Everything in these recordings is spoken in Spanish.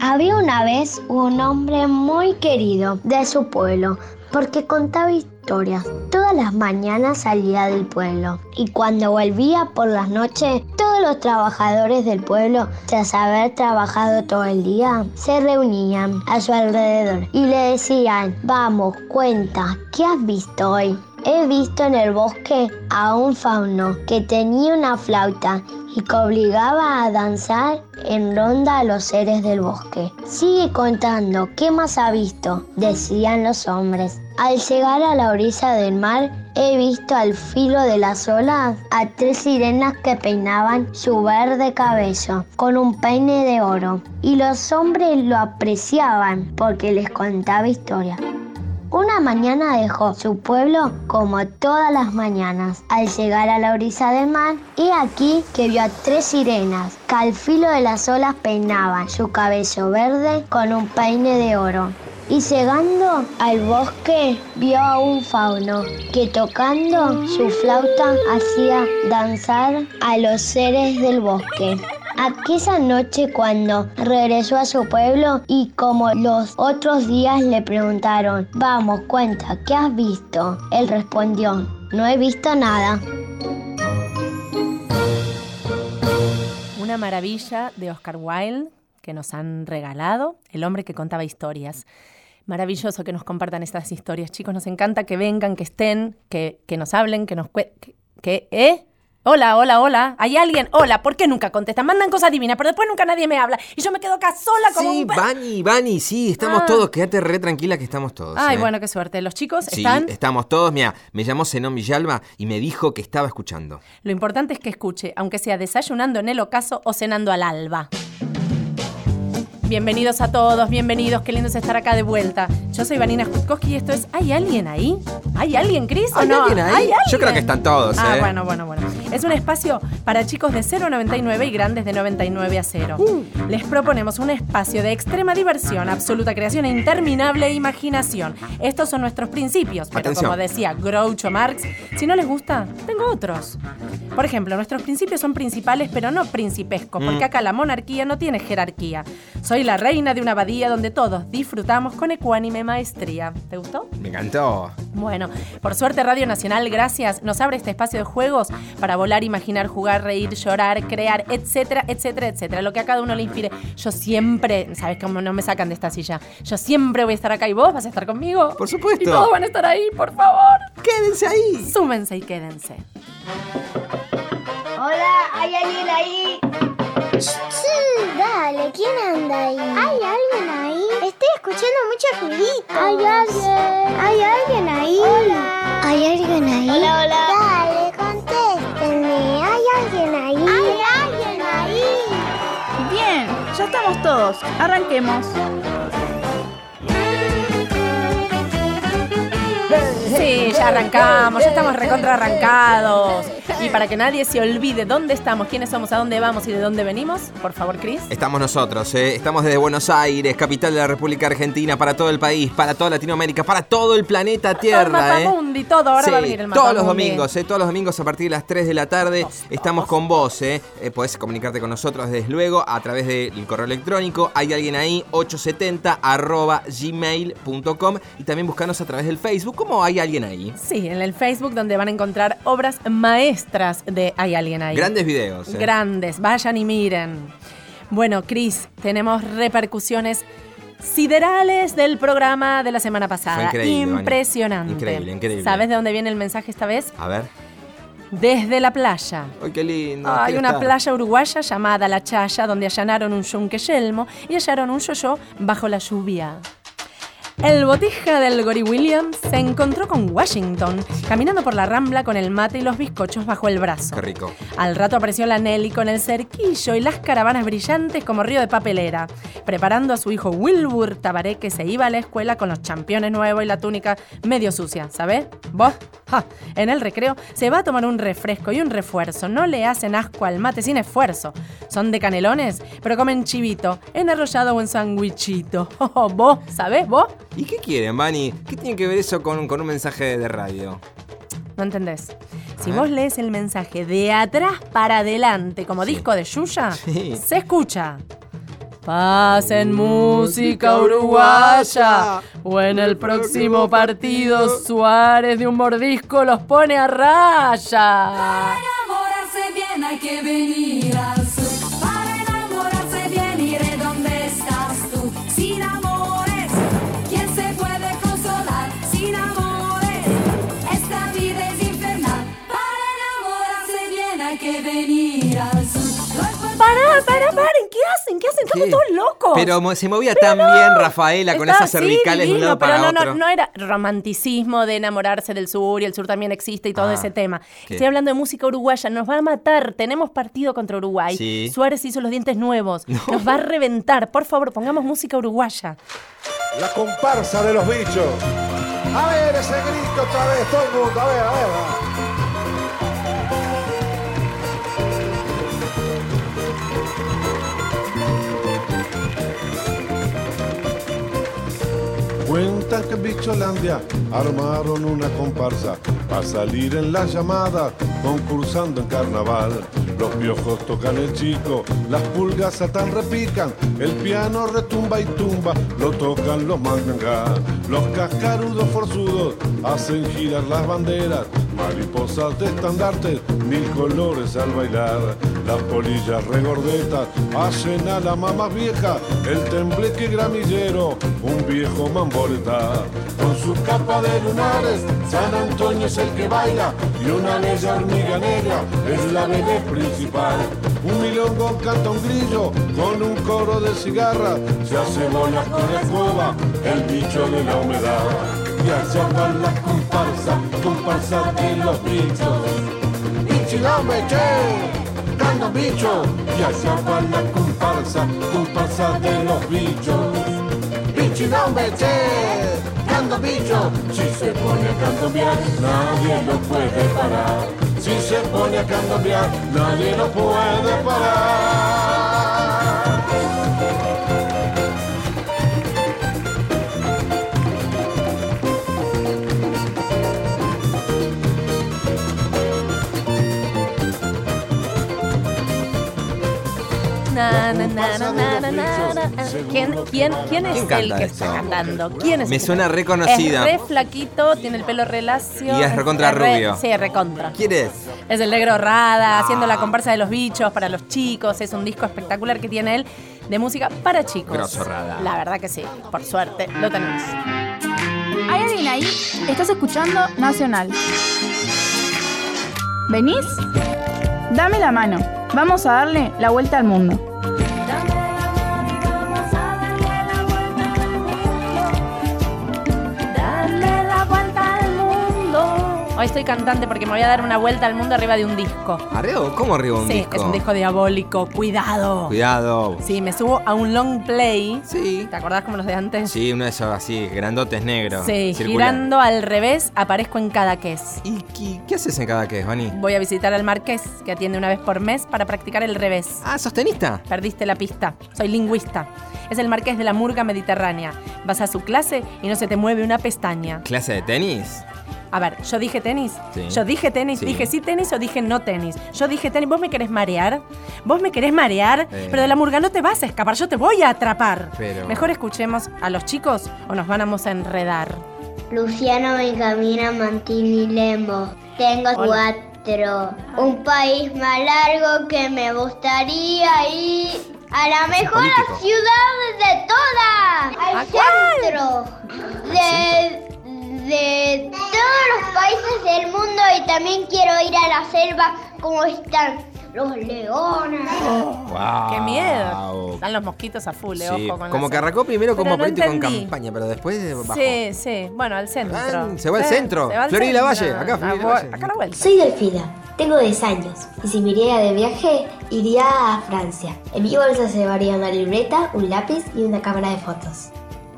Había una vez un hombre muy querido de su pueblo porque contaba historias. Todas las mañanas salía del pueblo y cuando volvía por las noches, todos los trabajadores del pueblo, tras haber trabajado todo el día, se reunían a su alrededor y le decían, vamos, cuenta, ¿qué has visto hoy? He visto en el bosque a un fauno que tenía una flauta y que obligaba a danzar en ronda a los seres del bosque. Sigue contando, ¿qué más ha visto? decían los hombres. Al llegar a la orilla del mar, he visto al filo de las olas a tres sirenas que peinaban su verde cabello con un peine de oro. Y los hombres lo apreciaban porque les contaba historias. Una mañana dejó su pueblo como todas las mañanas. Al llegar a la orilla del mar, y aquí que vio a tres sirenas que al filo de las olas peinaban su cabello verde con un peine de oro. Y llegando al bosque vio a un fauno que tocando su flauta hacía danzar a los seres del bosque. Aquella noche cuando regresó a su pueblo y como los otros días le preguntaron, vamos, cuenta, ¿qué has visto? Él respondió, no he visto nada. Una maravilla de Oscar Wilde que nos han regalado, el hombre que contaba historias. Maravilloso que nos compartan estas historias, chicos. Nos encanta que vengan, que estén, que, que nos hablen, que nos... Que, que, ¿Eh? Hola, hola, hola. ¿Hay alguien? Hola, ¿por qué nunca contestan? Mandan cosas divinas, pero después nunca nadie me habla. Y yo me quedo acá sola como Sí, un... Vani, Vani, sí, estamos Ah. todos. Quédate re tranquila que estamos todos. Ay, ¿eh? bueno, qué suerte. Los chicos Sí, están... estamos todos. Mira, me llamó Zenón Villalba y me dijo que estaba escuchando. Lo importante es que escuche, aunque sea desayunando en el ocaso o cenando al alba. Bienvenidos a todos, bienvenidos, qué lindo es estar acá de vuelta. Yo soy Vanina Jutkowski y esto es ¿Hay alguien ahí? ¿Hay alguien, Cris? ¿Hay no? alguien ahí? ¿Hay Yo creo que están todos, Ah, ¿eh? bueno, bueno, bueno. Es un espacio para chicos de 0 a 99 y grandes de 99 a 0. Uh. Les proponemos un espacio de extrema diversión, absoluta creación e interminable imaginación. Estos son nuestros principios, pero Atención. como decía Groucho Marx, si no les gusta, tengo otros. Por ejemplo, nuestros principios son principales, pero no principescos, Mm. porque acá la monarquía no tiene jerarquía. Soy la reina de una abadía donde todos disfrutamos con ecuánime maestría. ¿Te gustó? Me encantó. Bueno, por suerte Radio Nacional, gracias, nos abre este espacio de juegos para volar, imaginar, jugar, reír, llorar, crear, etcétera, etcétera, etcétera. Lo que a cada uno le inspire. Yo siempre, ¿sabes cómo no me sacan de esta silla? Yo siempre voy a estar acá y vos vas a estar conmigo. Por supuesto. Y todos van a estar ahí, por favor. Quédense ahí. Súmense y quédense. Hola, ¿hay alguien ahí? Sí, dale, ¿quién anda ahí? ¿Hay alguien ahí? Estoy escuchando mucho ruidito. ¿Hay alguien? ¿Hay alguien ahí? Hola. ¿Hay alguien ahí? Hola, hola. Dale, contéstenme. ¿Hay alguien ahí? ¿Hay alguien ahí? Bien, ya estamos todos. Arranquemos. Sí, ya arrancamos, ya estamos recontra arrancados. Y para que nadie se olvide dónde estamos, quiénes somos, a dónde vamos y de dónde venimos, por favor, Cris. Estamos nosotros, ¿eh? estamos desde Buenos Aires, capital de la República Argentina, para todo el país, para toda Latinoamérica, para todo el planeta Tierra. ¿eh? Mapamundi, todo, ahora Sí, va a venir el todos los domingos, ¿eh? todos los domingos a partir de las 3 de la tarde estamos con vos. ¿eh? Eh, podés comunicarte con nosotros desde luego a través del correo electrónico. Hay alguien ahí, 870 arroba gmail.com y también buscanos a través del Facebook. ¿Cómo hay alguien ahí? Sí, en el Facebook donde van a encontrar obras maestras de Hay alguien ahí. Grandes videos. ¿eh? Grandes, vayan y miren. Bueno, Cris, tenemos repercusiones siderales del programa de la semana pasada. Fue increíble. Impresionante. Increíble, increíble. ¿Sabes de dónde viene el mensaje esta vez? A ver. Desde la playa. ¡Ay, qué lindo! Hay una playa uruguaya llamada La Chaya, donde allanaron un yunque yelmo y hallaron un yoyo bajo la lluvia. El botija del Gory Williams se encontró con Washington, caminando por la rambla con el mate y los bizcochos bajo el brazo. Qué rico. Al rato apareció la Nelly con el cerquillo y las caravanas brillantes como río de papelera, preparando a su hijo Wilbur Tabaré que se iba a la escuela con los championes nuevos y la túnica medio sucia, ¿sabes? ¿Vos? Ja, en el recreo se va a tomar un refresco y un refuerzo, no le hacen asco al mate sin esfuerzo. Son de canelones, pero comen chivito, en arrollado o en sandwichito. ¿Vos? ¿Sabés? ¿Vos? ¿Y qué quieren, Vani? ¿Qué tiene que ver eso con, con un mensaje de radio? No entendés. Si A vos lees el mensaje de atrás para adelante, como Sí. disco de Yuya, Sí. se escucha. Pasen música uruguaya. O en el próximo partido Suárez de un mordisco los pone a raya. enamorarse bien hay que venir al paren, ¿qué hacen? ¿Qué hacen? Estamos ¿Qué? todos locos. Pero se movía tan bien Rafaela con Estaba esas cervicales de un lado pero para no, otro. no, no era romanticismo de enamorarse del sur y el sur también existe y todo Ah, ese tema. ¿qué? Estoy hablando de música uruguaya, nos va a matar, tenemos partido contra Uruguay. Sí. Suárez hizo los dientes nuevos, nos va a reventar. Por favor, pongamos música uruguaya. La comparsa de los bichos. A ver ese grito otra vez, todo el mundo. A ver, a ver. Cuentan que en Bicholandia armaron una comparsa para salir en las llamadas concursando en carnaval. Los piojos tocan el chico, las pulgas saltan repican, el piano retumba y tumba, lo tocan los mangangas. Los cascarudos forzudos hacen girar las banderas, mariposas de estandartes, mil colores al bailar. Las polillas regordetas hacen a la mamá vieja, el tembleque gramillero, un viejo Con su capa de lunares, San Antonio es el que baila y una ley hormiga negra es la bebé principal. Un milongo canta un grillo con un coro de cigarra, se hace bolas con la escoba, el bicho de la humedad. Y allá van las comparsa, comparsa de los bichos. ¡Bichilombe, che! ¡Canta bicho! Y allá va la comparsa, comparsa de los bichos. ¡Bichilombe, che! ¡Canta un bicho! Si se pone a candombear, nadie lo puede parar. Si se pone a candombear, nadie lo puede parar. ¿Quién, quién, quién es ¿Quién el que esto? está cantando? ¿Quién es Me el que suena reconocida. Es re flaquito, tiene el pelo re lacio. Y es recontra re- rubio. Sí, recontra. ¿Quién es? Es el negro Rada, haciendo la comparsa de los bichos para los chicos. Es un disco espectacular que tiene él de música para chicos. Grosso Rada. La verdad que sí, por suerte, lo tenemos. ¿Hay alguien ahí? ¿Estás escuchando Nacional? ¿Venís? Dame la mano. Vamos a darle la vuelta al mundo. Hoy estoy cantante porque me voy a dar una vuelta al mundo arriba de un disco. ¿Arreo? ¿Cómo arriba un sí, disco? es un disco diabólico. Cuidado. Cuidado. Sí, me subo a un long play. Sí. ¿Te acordás como los de antes? Sí, uno de esos así, grandotes negros. Sí, circular. girando al revés, aparezco en Cadaqués. ¿Y qué, qué haces en cada que, Vani? Voy a visitar al Marqués, que atiende una vez por mes, para practicar el revés. Ah, ¿sos tenista? Perdiste la pista. Soy lingüista. Es el Marqués de la Murga Mediterránea. Vas a su clase y no se te mueve una pestaña. ¿Clase de tenis? A ver, yo dije tenis. Sí. Yo dije tenis. Sí. Dije sí tenis o dije no tenis. Yo dije tenis. ¿Vos me querés marear? ¿Vos me querés marear? Eh. Pero de la murga no te vas a escapar. Yo te voy a atrapar. Pero- Mejor escuchemos a los chicos o nos vamos a enredar. Luciano Benjamina Mantini Lembo. Tengo Hola. cuatro. Un país más largo que me gustaría ir a la mejor político. ciudad de todas. ¿A Al cuál? centro de, de todos los países del mundo y también quiero ir a la selva como están los leones. ¡Wow! ¡Qué miedo! Están los mosquitos a full, eh, Sí, ojo con como que arrancó primero como no político en entendí. campaña, pero después bajó. Sí, sí. Bueno, al centro. Ah, se va al Sí, centro. se va al Florida centro. Valle, acá, Ah, Florida Valle. Acá la vuelta. Soy Delfina, tengo 10 años y si me iría de viaje, iría a Francia. En mi bolsa se llevaría una libreta, un lápiz y una cámara de fotos.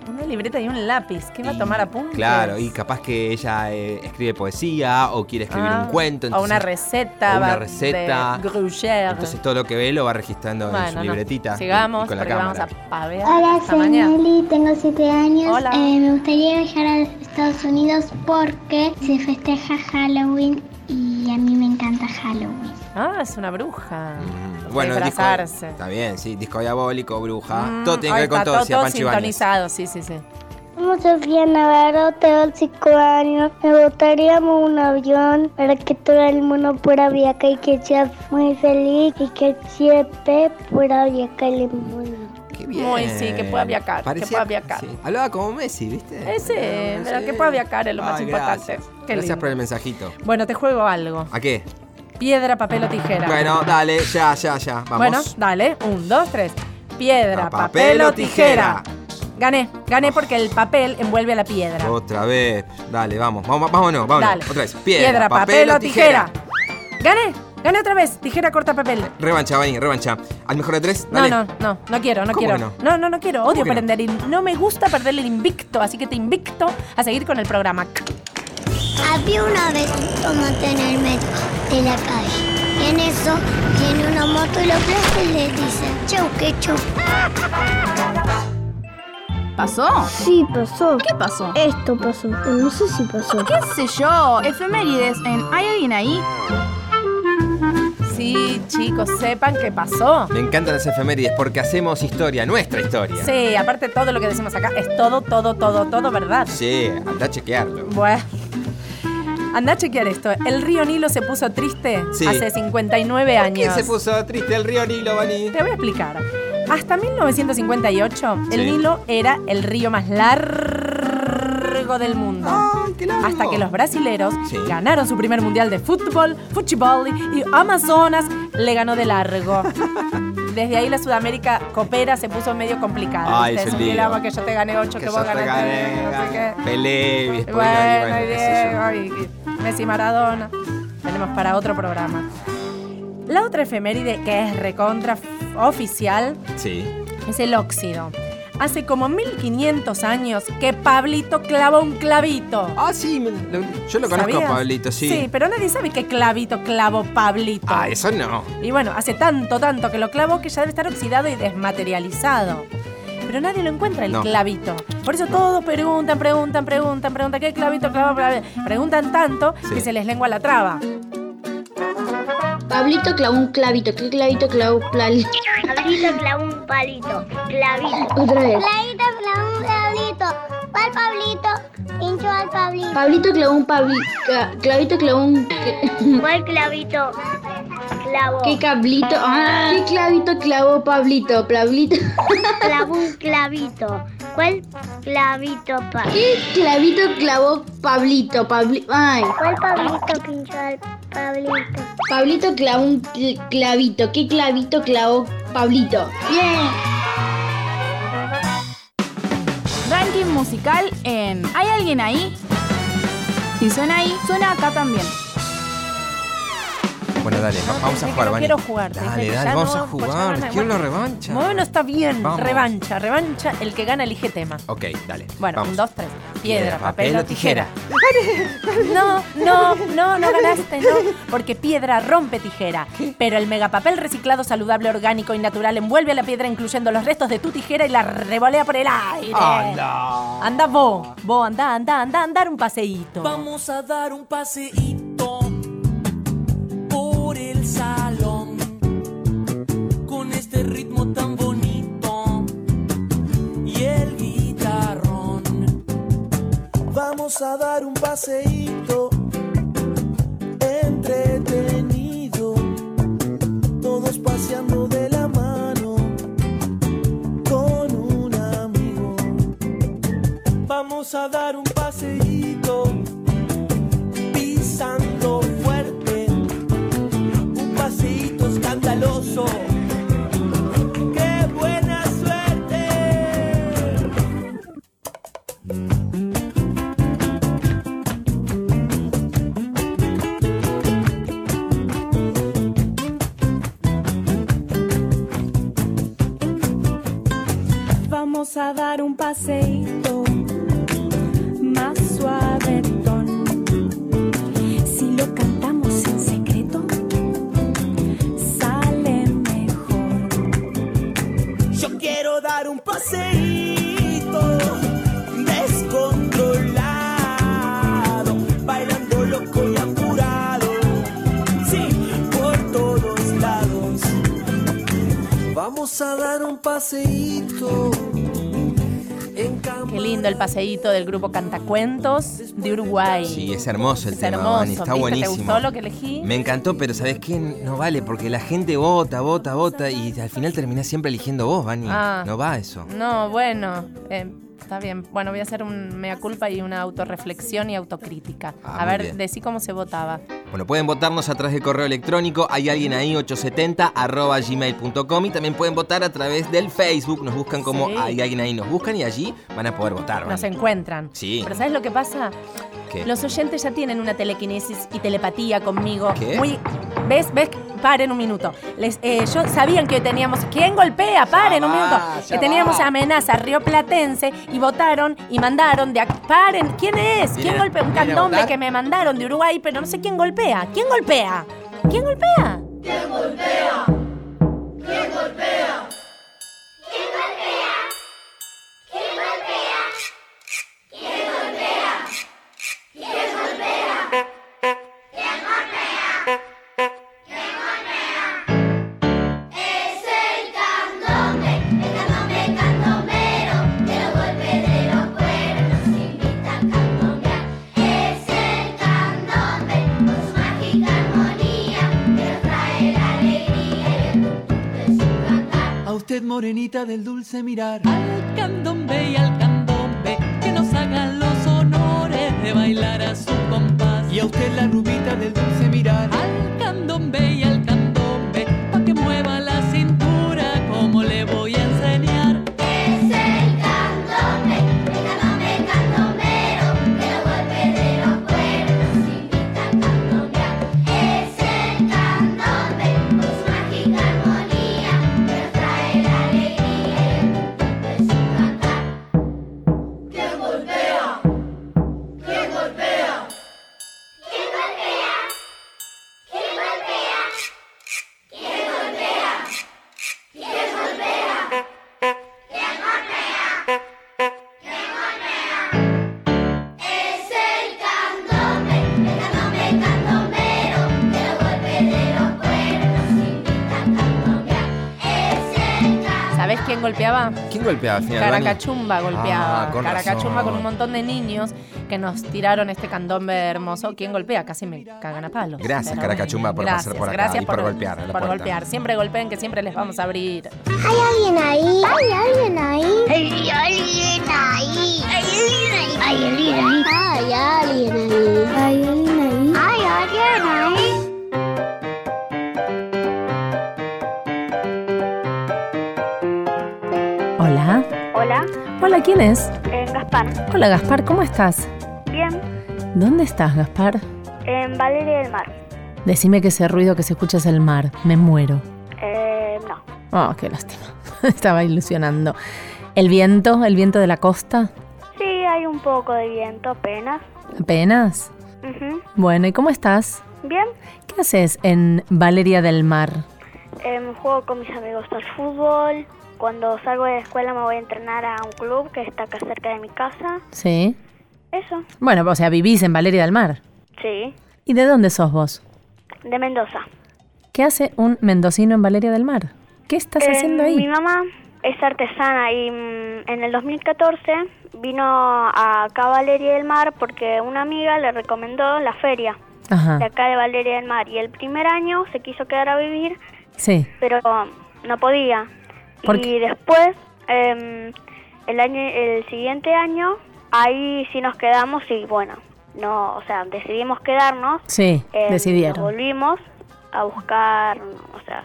Una libreta y un lápiz. ¿Qué va a tomar apuntes? Claro, y capaz que ella eh, escribe poesía o quiere escribir Ah, un cuento. o entonces- una receta. o una receta. De Gruyère. Entonces todo lo que ve lo va registrando en su no. libretita. Sigamos, y con la porque vamos cámara. a pavear Hola, soy mañana. Nelly, tengo 7 años. Hola. Eh, me gustaría viajar a Estados Unidos porque se festeja Halloween y a mí a Halloween. Ah, es una bruja. Mm, Bueno, disco, disfrazarse. está bien, sí, disco diabólico, bruja. Mm, todo tiene que ver con todo, todo Ibáñez. sintonizado, sí, sí, sí. Somos Sofía Navarro, tengo 5 años. Me gustaríamos un avión para que todo el mundo pueda viajar y que sea muy feliz y que siempre pueda viajar el mundo. Qué bien. Muy, sí, que pueda viajar, que pueda viajar. sí. Hablaba como Messi, ¿viste? Ese, Ah, pero sí. que pueda viajar es lo más Ay, importante. Gracias, Qué Gracias lindo. por el mensajito. Bueno, te juego algo. ¿A qué? Piedra, papel o tijera. Bueno, dale, ya, ya, ya. Vamos. Bueno, dale. Un, dos, tres. Piedra, papel, o tijera. Gané, gané porque el papel envuelve a la piedra. Otra vez. Dale, vamos. Vamos, vámonos, vámonos. Dale. Otra vez. Piedra, papel, o tijera. Gané, gané otra vez. Tijera, corta, papel. Revancha, Vani, revancha. Al mejor de tres, No, dale. no, no, no quiero, no ¿Cómo quiero. no? no, no, no quiero. Odio no? perder. el- No me gusta perder el invicto, así que te invicto a seguir con el programa. Había una vez un tomate en el medio de la calle. Y en eso viene una moto y lo aplasta y le dice, chau, que chau. ¿Pasó? Sí, pasó. ¿Qué pasó? Esto pasó. No sé si pasó. ¿Qué sé yo? Efemérides en ¿Hay alguien ahí? Sí, chicos, sepan qué pasó. Me encantan las efemérides porque hacemos historia, nuestra historia. Sí, aparte todo lo que decimos acá es todo, todo, todo, todo verdad. Sí, anda a chequearlo. Bueno. Anda a chequear esto. El río Nilo se puso triste Sí. hace 59 ¿Qué años. se puso triste el río Nilo, Vani? Te voy a explicar. Hasta 1958, el. Nilo era el río más largo del mundo. Ay, qué largo. Hasta que los brasileros Sí. ganaron su primer mundial de fútbol, fútbol y Amazonas le ganó de largo. Desde ahí la Sudamérica coopera, se puso medio complicada. Ay, es un quilombo que yo te gané 8, que, Que vos ganaste gané, no sé qué. Pelé, y después Bueno, y. Diego, y Messi Maradona. Tenemos para otro programa. La otra efeméride que es recontra oficial Sí. es el óxido. Hace como 1500 años que Pablito clavó un clavito. Ah, sí, me- lo- yo lo conozco, ¿Sabías? Pablito, sí. Sí, pero nadie sabe qué clavito clavó Pablito. Ah, eso no. Y bueno, hace tanto, tanto que lo clavó que ya debe estar oxidado y desmaterializado. Pero nadie lo encuentra el No. clavito. Por eso todos preguntan, preguntan, preguntan, preguntan, ¿qué clavito clavó? Preguntan tanto Sí. que se les lengua la traba. Pablito clavó un clavito. ¿Qué clavito clavó Pablito? Pablito clavó un palito. Clavito. Otra vez. Pablito clavó un clavito. ¿Cuál Pablito? Pinchó al Pablito. Pablito clavó un pabli... ca- Clavito clavó un... ¿Cuál clavito? Clavó. ¿Qué cablito? Ah, ¿Qué clavito clavó Pablito? Pablito. Clavó un clavito. ¿Cuál clavito pa? ¿Qué clavito clavó Pablito? Pabli... Ay. ¿Cuál Pablito pinchó al Pablito? Pablito clavó un cl- clavito. ¿Qué clavito clavó Pablito? Bien. Ranking musical en ¿Hay alguien ahí? Si suena ahí, suena acá también. Bueno, dale, va- vamos a jugar, no Vani. quiero jugar. Dale, dale, ya vamos no, a pues jugar. no, Quiero bueno. revancha. Bueno, está bien. Vamos. Revancha, revancha. El que gana elige tema. Ok, dale. Bueno, vamos. un, dos, tres. Piedra, Piedra, papel, papel o o tijera. No, no, no, no ganaste, no. Porque piedra rompe tijera. Pero el megapapel reciclado, saludable, orgánico y natural envuelve a la piedra incluyendo los restos de tu tijera y la revolea por el aire. ¡Anda! Anda vos, vos, anda, anda, anda, andar un paseíto. Vamos a dar un paseíto Vamos a dar un paseíto entretenido, todos paseando de la mano con un amigo. Vamos a dar un el paseíto del grupo Cantacuentos de Uruguay. Sí, es hermoso el Es tema, hermoso, está ¿viste? buenísimo. ¿Te gustó lo que elegí? Me encantó, pero ¿sabes qué? No vale, porque la gente vota, vota, vota y al final terminás siempre eligiendo vos, Vani. Ah. No va eso. No, bueno, eh, está bien. Bueno, voy a hacer un mea culpa y una autorreflexión y autocrítica. Ah, a ver, bien. decí cómo se votaba. Bueno, pueden votarnos a través del correo electrónico. Hay alguien ahí, 870 arroba gmail.com. Y también pueden votar a través del Facebook. Nos buscan como Sí. hay alguien ahí. Nos buscan y allí van a poder votar. Nos encuentran. Sí. Pero ¿sabes lo que pasa? ¿Qué? Los oyentes ya tienen una telequinesis y telepatía conmigo. ¿Qué? Muy, ¿Ves? ¿Ves? Paren un minuto. Les, eh, yo sabían que teníamos. ¿Quién golpea? Paren un va, minuto. Que teníamos va. amenaza rioplatense y votaron y mandaron de Paren. ¿Quién es? ¿Quién ¿Vienen a- golpea? Un candombe que me mandaron de Uruguay, pero no sé quién golpea. ¿Quién golpea? ¿Quién golpea? Es usted, morenita del dulce mirar. Al candombe y al candombe, que nos hagan los honores de bailar a su compás. Y a usted, la rubita del dulce mirar. Al candombe y al candombe, Vani? Caracachumba golpeaba. Ah, con Caracachumba razón. con un montón de niños que nos tiraron este candombe hermoso. ¿Quién golpea? Casi me cagan a palos. Gracias, Pero Caracachumba, por gracias, pasar por acá gracias y por golpear a la Por puerta. golpear. Siempre golpeen, que siempre les vamos a abrir. ¿Hay alguien ahí? ¿Hay alguien ahí? ¿Hay alguien ahí? ¿Hay alguien ahí? ¿Hay alguien ahí? ¿Hay alguien ahí? ¿Hay alguien ahí? ¿Hay alguien ahí? Hola, ¿quién es? en Gaspar. Hola, Gaspar, ¿cómo estás? Bien, ¿Dónde estás, Gaspar? en Valeria del Mar. Decime que ese ruido que se escucha es el mar. Me muero. Eh, no. Oh, qué lástima. Estaba ilusionando. ¿El viento? ¿El viento de la costa? Sí, hay un poco de viento apenas. ¿Apenas? Ujú. Bueno, ¿y cómo estás? Bien, ¿Qué haces en Valeria del Mar? em, juego con mis amigos al fútbol. Cuando salgo de la escuela me voy a entrenar a un club que está acá cerca de mi casa. ¿Sí? Eso, Bueno, o sea, vivís en Valeria del Mar. sí. ¿Y de dónde sos vos? De Mendoza. ¿Qué hace un mendocino en Valeria del Mar? ¿Qué estás Em, haciendo ahí? Mi mamá es artesana y mm, en el 2014 vino a acá a Valeria del Mar porque una amiga le recomendó la feria Ajá. de acá de Valeria del Mar. Y el primer año se quiso quedar a vivir, Sí. pero no podía. ¿Por y después, em, el año, el siguiente año, ahí sí nos quedamos y bueno, no, o sea, decidimos quedarnos. Sí, Em, decidieron. Nos volvimos a buscar, o sea,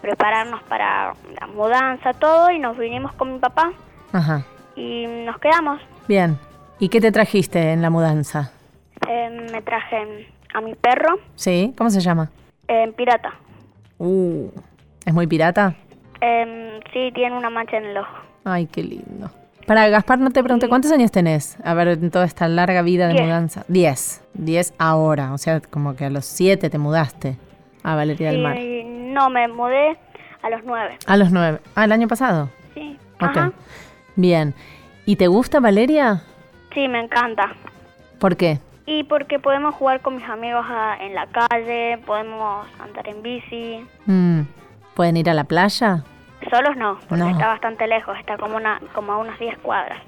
prepararnos para la mudanza, todo, y nos vinimos con mi papá Ajá. y nos quedamos. Bien. ¿Y qué te trajiste en la mudanza? Em, me traje a mi perro, ¿Sí? ¿Cómo se llama? pirata. Uh. ¿Es muy pirata? Em, sí, tiene una mancha en el ojo. Ay, qué lindo. Para Gaspar, no te pregunté, ¿cuántos años tenés? A ver, en toda esta larga vida de Diez. mudanza. Diez. Diez ahora. O sea, como que a los siete te mudaste a Valeria del Mar. No, me mudé a los nueve. A los nueve. Ah, el año pasado. Sí. Ok. Ajá. Bien. ¿Y te gusta Valeria? Sí, me encanta. ¿Por qué? Y porque podemos jugar con mis amigos ah, en la calle, podemos andar en bici. Mm, ¿Pueden ir a la playa? Solos no, porque No. está bastante lejos, está como, una, como a unas 10 cuadras.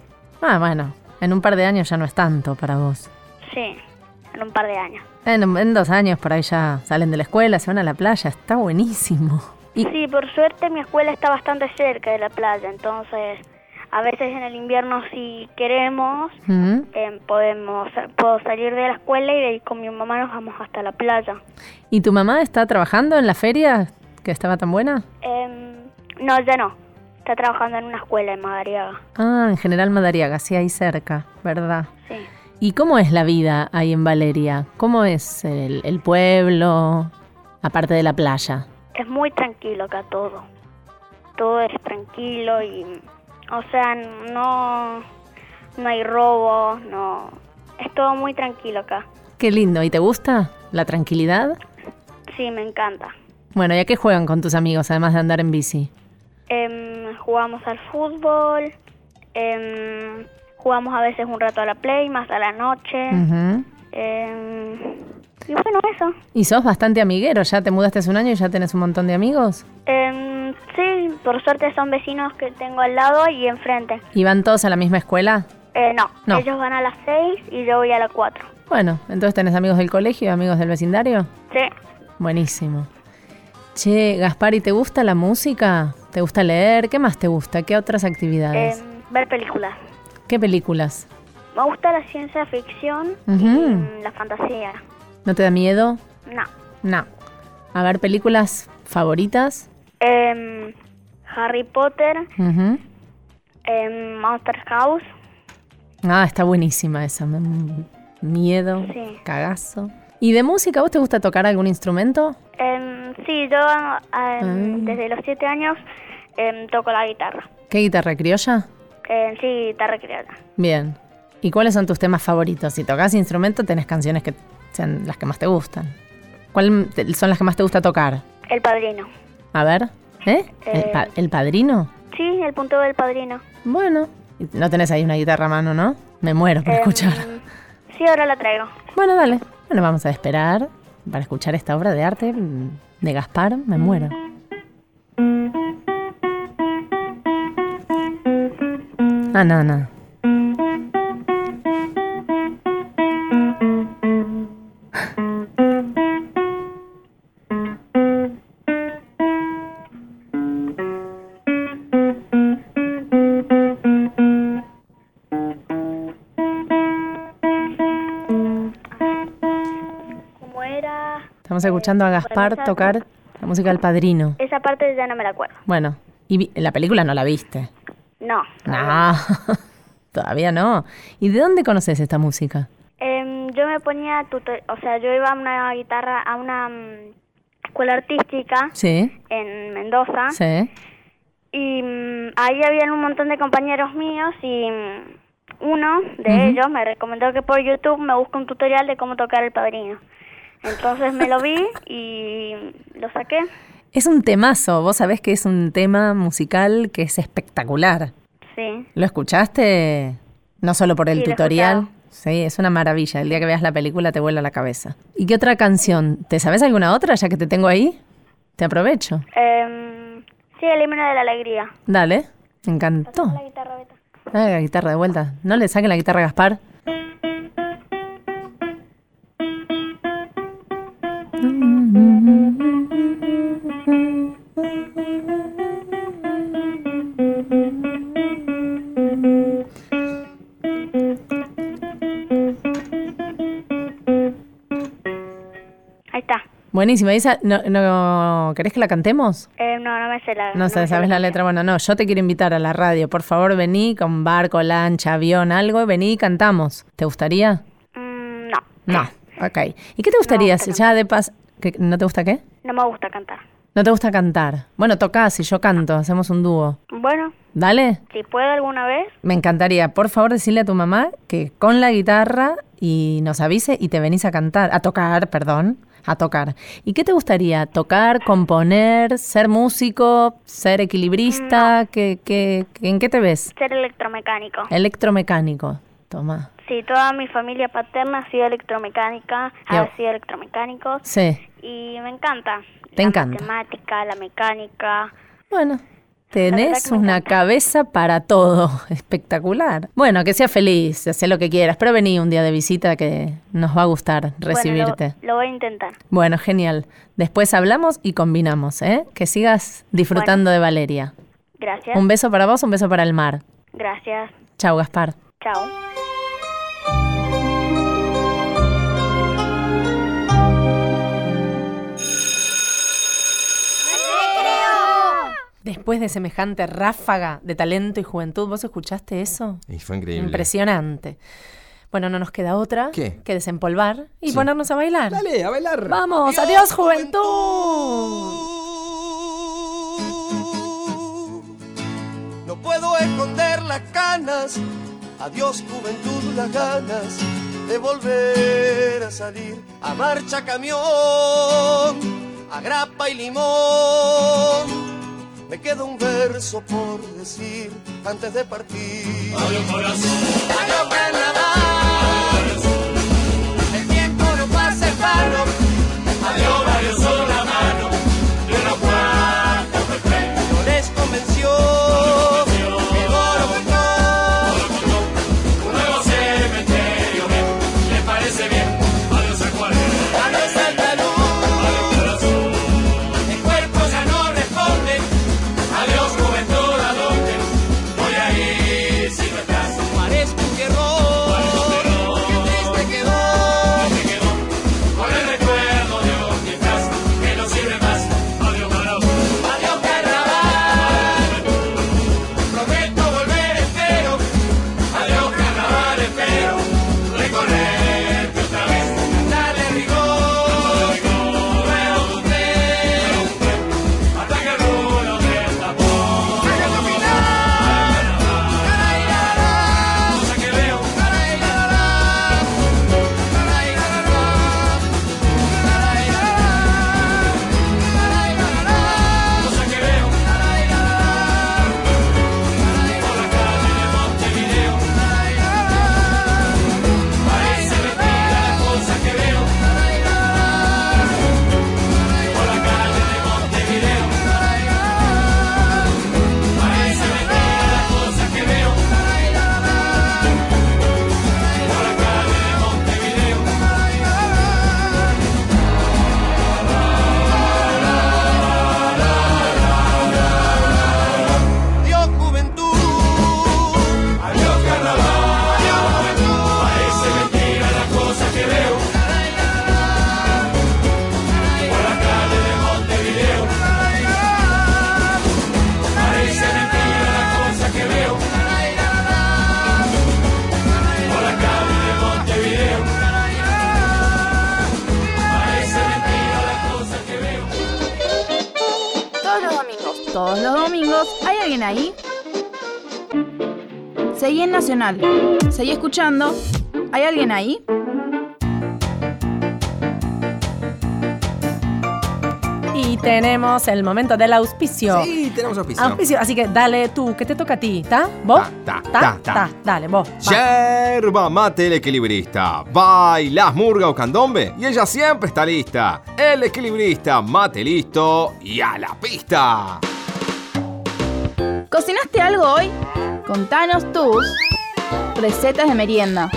Ah, bueno, en un par de años ya no es tanto para vos. Sí, en un par de años. En, en dos años por ahí ya salen de la escuela, se van a la playa, está buenísimo. Y, Sí, por suerte mi escuela está bastante cerca de la playa, entonces a veces en el invierno si queremos ¿Mm? eh, podemos puedo salir de la escuela y de ahí con mi mamá nos vamos hasta la playa. ¿Y tu mamá está trabajando en la feria que estaba tan buena? Em, no, ya no. Está trabajando en una escuela en Madariaga. Ah, en General Madariaga, sí, ahí cerca, ¿verdad? Sí. ¿Y cómo es la vida ahí en Valeria? ¿Cómo es el, el pueblo, aparte de la playa? Es muy tranquilo acá todo. Todo es tranquilo y, o sea, no, no hay robos, no. Es todo muy tranquilo acá. Qué lindo, ¿y te gusta la tranquilidad? Sí, me encanta. Bueno, ¿y a qué juegan con tus amigos además de andar en bici? Em, jugamos al fútbol, em, jugamos a veces un rato a la play, más a la noche. Em, y bueno, eso. Y sos bastante amiguero, ya te mudaste hace un año y ya tenés un montón de amigos. Sí, por suerte son vecinos que tengo al lado y enfrente. ¿Y van todos a la misma escuela? Eh, no, No. ellos van a las 6 y yo voy a las 4. Bueno, entonces tenés amigos del colegio y amigos del vecindario. Sí, Buenísimo. Che, Gaspar, ¿y te gusta la música? ¿Te gusta leer? ¿Qué más te gusta? ¿Qué otras actividades? em, ver películas. ¿Qué películas? Me gusta la ciencia ficción y mm, la fantasía. ¿No te da miedo? No. No. A ver, películas favoritas. Em, Harry Potter, em, Monster House. Ah, está buenísima esa. me- Miedo, Sí. cagazo. ¿Y de música vos te gusta tocar algún instrumento? Em, sí, yo em, desde los 7 años em, toco la guitarra. ¿Qué guitarra criolla? Em, sí, guitarra criolla. Bien. ¿Y cuáles son tus temas favoritos? Si tocas instrumento, tenés canciones que sean las que más te gustan. ¿Cuáles son las que más te gusta tocar? El padrino. A ver, ¿eh? ¿El, Eh. pa- el padrino? Sí, el punto del padrino. Bueno. No tenés ahí una guitarra a mano, ¿no? Me muero por Em, escuchar. Sí, ahora la traigo. Bueno, dale. Bueno, vamos a esperar para escuchar esta obra de arte de Gaspar. Me muero. Ah, no, no. Estamos escuchando a Gaspar esa- tocar la música del padrino. Esa parte ya no me la acuerdo. Bueno, y la película no la viste. No. No, todavía no. ¿Y de dónde conoces esta música? Em, yo me ponía o sea, yo iba a una guitarra, a una mm, escuela artística Sí, en Mendoza sí. y mm, ahí habían un montón de compañeros míos y mm, uno de ellos me recomendó que por YouTube me busque un tutorial de cómo tocar el padrino. Entonces me lo vi y lo saqué. Es un temazo, vos sabés que es un tema musical que es espectacular. Sí. ¿Lo escuchaste? No solo por el Sí, tutorial. Sí, es una maravilla. El día que veas la película te vuela la cabeza. ¿Y qué otra canción? ¿Te sabes alguna otra ya que te tengo ahí? Te aprovecho. Em, sí, el himno de la alegría. Dale, me encantó. La guitarra, Beta. Ah, la guitarra de vuelta. ¿No le saquen la guitarra a Gaspar? Buenísima. ¿Y esa, no, no- ¿Querés que la cantemos? Em, no, no me sé la No sé, ¿sabes la letra? Bueno, no, yo te quiero invitar a la radio. Por favor, vení con barco, lancha, avión, algo, vení y cantamos. ¿Te gustaría? Mm, no, No. Ok. ¿Y qué te gustaría si ya de paz... ¿qué- ¿No te gusta qué? no me gusta cantar. ¿No te gusta cantar? Bueno, tocás y yo canto, hacemos un dúo. Bueno, ¿Dale? si puedo alguna vez, Me encantaría. Por favor, decirle a tu mamá que con la guitarra y nos avise y te venís a cantar, a tocar, perdón, a tocar. ¿Y qué te gustaría? ¿Tocar, componer, ser músico, ser equilibrista? ¿Qué, qué, ¿En qué te ves? ser electromecánico. Electromecánico. Toma. Sí, toda mi familia paterna ha sido electromecánica, ha sido electromecánicos Sí. y me encanta. Te la encanta. matemática, la mecánica. Bueno. Tenés una cabeza para todo. Espectacular. Bueno, que seas feliz, haz lo que quieras. Pero vení un día de visita que nos va a gustar recibirte. Bueno, lo, lo voy a intentar. Bueno, genial. Después hablamos y combinamos, ¿eh? Que sigas disfrutando de Valeria. Gracias. Un beso para vos, un beso para el mar. Gracias. Chau, Gaspar. Chao. Después de semejante ráfaga de talento y juventud, ¿vos escuchaste eso? Y fue increíble. Impresionante. Bueno, no nos queda otra ¿Qué? que desempolvar y Sí. ponernos a bailar. Dale, a bailar. Vamos, adiós, juventud. No puedo esconder las canas. Adiós, juventud, las ganas de volver a salir a marcha camión, a grapa y limón. Me queda un verso por decir antes de partir. Adiós, corazón. Adiós, carnaval. Seguí escuchando. ¿Hay alguien ahí? Y tenemos el momento del auspicio. Sí, tenemos auspicio. Auspicio, así que dale tú, que te toca a ti, ¿está? ¿Vos? Ta, ta, ta. Dale, vos. Yerba mate el equilibrista. Bailas murga o candombe y ella siempre está lista. El equilibrista mate listo y a la pista. ¿Cocinaste algo hoy? Contanos tus recetas de merienda.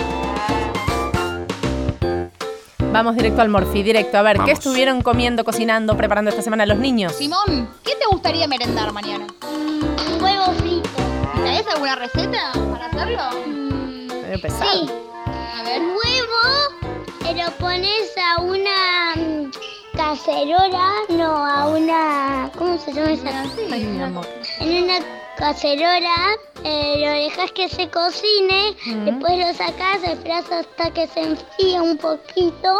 Vamos directo al Morfi, directo. A ver, ¿qué estuvieron comiendo, cocinando, preparando esta semana los niños? Simón, ¿qué te gustaría merendar mañana? Un huevo frito. ¿Tenés alguna receta para hacerlo? Pesado. Sí. A ver. Huevo, lo pones a una mm, cacerola, no, a una... ¿Cómo se llama esa? Ay, mi amor. En una cacerola, eh, lo dejas que se cocine, después lo sacas, esperas hasta que se enfríe un poquito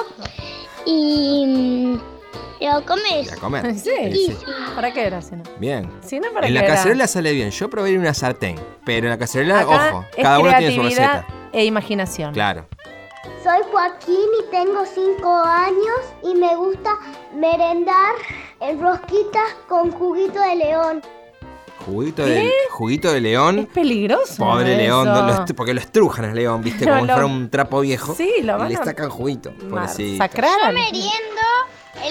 y mm, lo comes. A comer. Sí. Sí, sí. ¿Para qué era? Bien. Si no, ¿para En qué la era? cacerola sale bien. Yo probé en una sartén. Pero en la cacerola, Acá ojo, cada uno tiene su receta. e imaginación. Claro. Soy Joaquín y tengo 5 años y me gusta merendar en rosquitas con juguito de león. Juguito de, juguito de león. Peligroso. Pobre eso. león, lo porque lo estrujan al león, ¿viste? No, Como si lo- fuera un trapo viejo. Sí, lo y van le a sacan juguito. Al- meriendo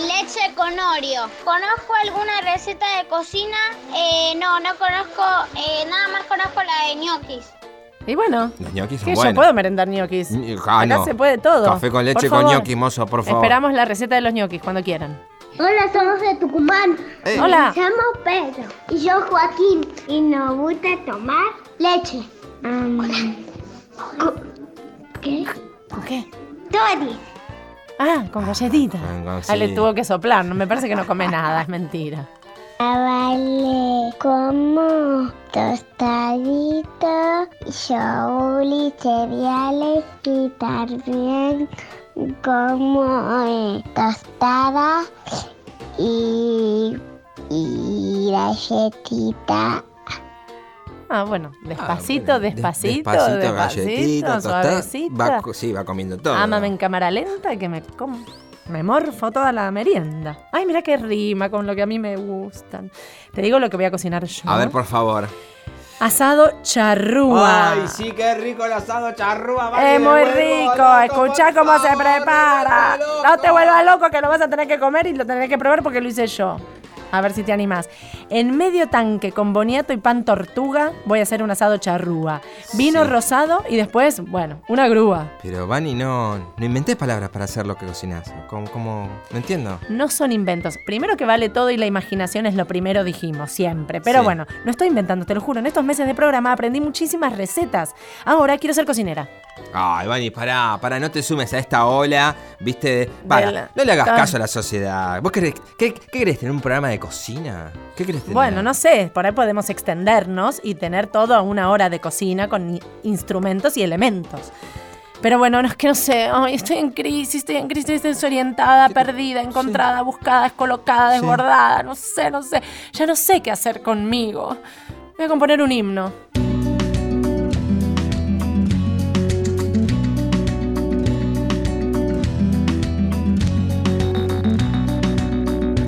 Leche con Oreo. ¿Conozco alguna receta de cocina? Eh, no, no conozco, eh, nada más conozco la de ñoquis. Y bueno, Los ñoquis son que yo puedo merendar ñoquis. Ah, Acá no. se puede todo. Café con leche Por con ñoquis, mozo, por favor. Esperamos la receta de los ñoquis cuando quieran. Hola, somos de Tucumán. Eh. Hola. Me llamo Pedro. Y yo Joaquín. Y nos gusta tomar leche. ¿Qué? ¿Con qué? Toddy. Ah, con galletitas. Ah, le tuvo que soplar. No me parece que no come nada, es mentira. Vale, como tostadito, yogur, cereales y también como eh, tostada y, y galletita. Ah, bueno, despacito, despacito, Despacito, despacito, galletita, tostada. suavecito. Va, co- sí, va comiendo todo. Ámame en cámara lenta que me como. Me morfo toda la merienda. Ay, mira qué rima con lo que a mí me gustan. Te digo lo que voy a cocinar yo. A ver, por favor. Asado charrúa. Ay, sí, qué rico el asado charrúa. Es muy rico, escuchá cómo se prepara. No te vuelvas loco que lo vas a tener que comer y lo tenés que probar porque lo hice yo. A ver si te animás. En medio tanque con boniato y pan tortuga voy a hacer un asado charrúa. Vino Sí. rosado y después, bueno, una grúa. Pero, Vani, no, no inventés palabras para hacer lo que cocinas. ¿Cómo, cómo? No entiendo. No son inventos. Primero que vale todo y la imaginación es lo primero, dijimos, siempre. Pero Sí. bueno, no estoy inventando, te lo juro. En estos meses de programa aprendí muchísimas recetas. Ahora quiero ser cocinera. Ay, Vani, pará, pará, no te sumes a esta ola, viste. Para, la- no le hagas Ah. caso a la sociedad. ¿Vos querés, qué, qué querés tener un programa de cocina? ¿Qué querés tener? Bueno, no sé, por ahí podemos extendernos y tener todo a una hora de cocina con instrumentos y elementos. Pero bueno, no es que no sé, ay, estoy en crisis, estoy en crisis, estoy desorientada, perdida, encontrada, buscada, descolocada, Sí. desbordada, no sé, no sé, ya no sé qué hacer conmigo. Voy a componer un himno.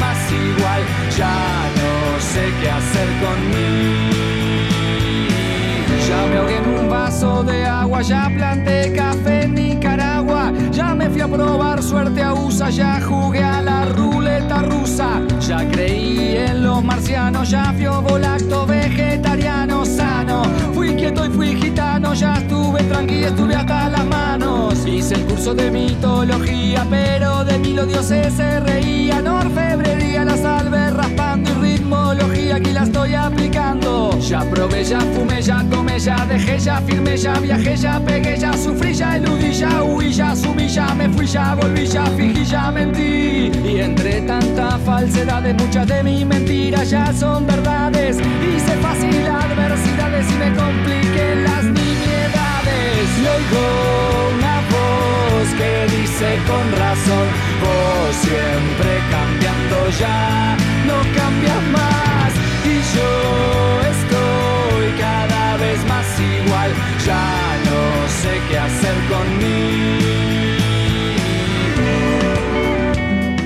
más igual, ya no sé qué hacer conmigo. Ya me ahogué en un vaso de agua, ya planté café en Nicaragua, ya me fui a probar suerte a USA, ya jugué a la ruleta rusa, ya creí en los marcianos, ya fui volacto vegetariano fui quieto y fui gitano, ya estuve tranquilo, estuve hasta las manos, hice el curso de mitología, pero de mí los dioses se reían, orfebrería, la salve raspando aquí la estoy aplicando, ya probé, ya fumé, ya tomé, ya dejé, ya firmé, ya viajé, ya pegué, ya sufrí, ya eludí, ya huí, ya subí, ya me fui, ya volví, ya fingí, ya mentí. Y entre tanta falsedad de muchas de mis mentiras ya son verdades. Hice fácil adversidades y me compliqué las nimiedades. Y oigo una voz que dice con razón, vos siempre cambiando ya, no cambias más. Y yo estoy cada vez más igual, ya no sé qué hacer conmigo.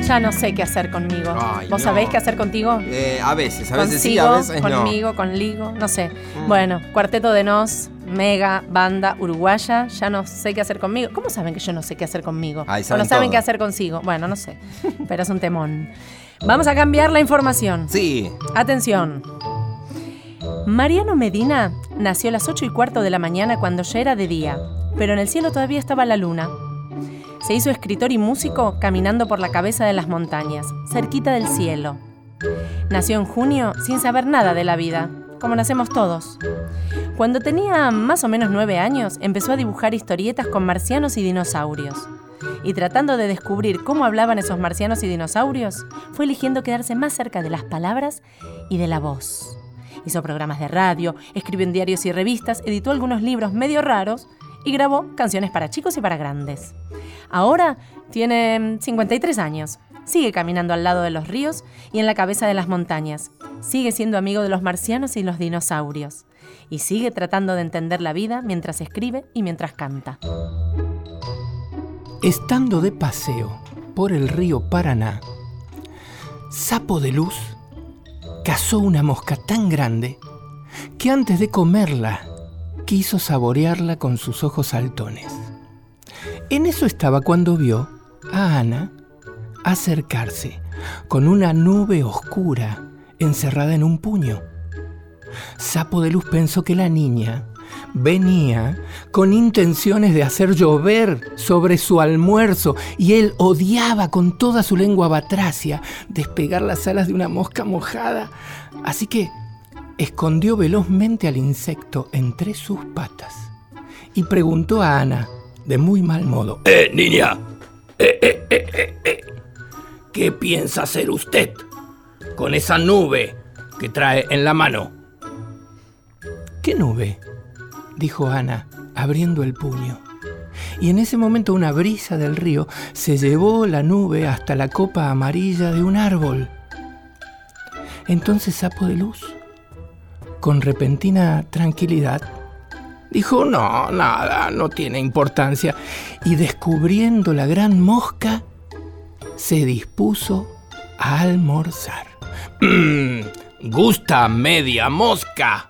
Ya no sé qué hacer conmigo. Ay, ¿Vos no. sabés qué hacer contigo? Eh, a veces, a veces sí, a veces no. conmigo, conligo, no sé. Bueno, cuarteto de nos, mega, banda uruguaya, ya no sé qué hacer conmigo. ¿Cómo saben que yo no sé qué hacer conmigo? Ahí o no saben todo. qué hacer consigo. Bueno, no sé, pero es un temón. Vamos a cambiar la información. Sí. Atención. Mariano Medina nació a las 8 y cuarto de la mañana cuando ya era de día, pero en el cielo todavía estaba la luna. Se hizo escritor y músico caminando por la cabeza de las montañas, cerquita del cielo. Nació en junio sin saber nada de la vida, como nacemos todos. Cuando tenía más o menos nueve años, empezó a dibujar historietas con marcianos y dinosaurios. Y tratando de descubrir cómo hablaban esos marcianos y dinosaurios, fue eligiendo quedarse más cerca de las palabras y de la voz. Hizo programas de radio, escribió en diarios y revistas, editó algunos libros medio raros y grabó canciones para chicos y para grandes. Ahora tiene 53 años. Sigue caminando al lado de los ríos y en la cabeza de las montañas. Sigue siendo amigo de los marcianos y los dinosaurios. Y sigue tratando de entender la vida mientras escribe y mientras canta. Estando de paseo por el río Paraná, Sapo de Luz cazó una mosca tan grande que antes de comerla quiso saborearla con sus ojos saltones. En eso estaba cuando vio a Ana acercarse con una nube oscura encerrada en un puño. Sapo de Luz pensó que la niña venía con intenciones de hacer llover sobre su almuerzo y él odiaba con toda su lengua batracia despegar las alas de una mosca mojada. Así que escondió velozmente al insecto entre sus patas y preguntó a Ana, de muy mal modo, ¡Eh, niña! ¡Eh, eh, eh, eh, eh! ¿Qué piensa hacer usted con esa nube que trae en la mano? ¿Qué nube? dijo Ana, abriendo el puño. Y en ese momento una brisa del río se llevó la nube hasta la copa amarilla de un árbol. Entonces Sapo de Luz, con repentina tranquilidad, dijo, no, nada, no tiene importancia. Y descubriendo la gran mosca, se dispuso a almorzar. "Mm, ¿Gusta media mosca?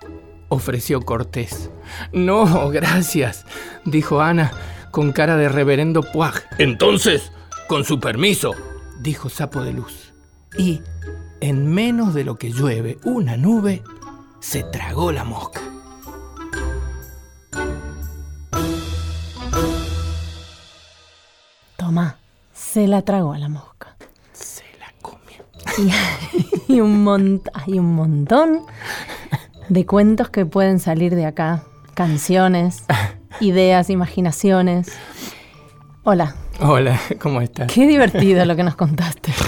ofreció Cortés. No, gracias, dijo Ana con cara de reverendo puaj. Entonces, con su permiso, dijo Sapo de Luz. Y, en menos de lo que llueve una nube, se tragó la mosca. Toma, se la tragó a la mosca. Se la comió. Y, y un mont- hay un montón de cuentos que pueden salir de acá. Canciones, ideas, imaginaciones. Hola, Hola, ¿cómo estás? qué divertido lo que nos contaste.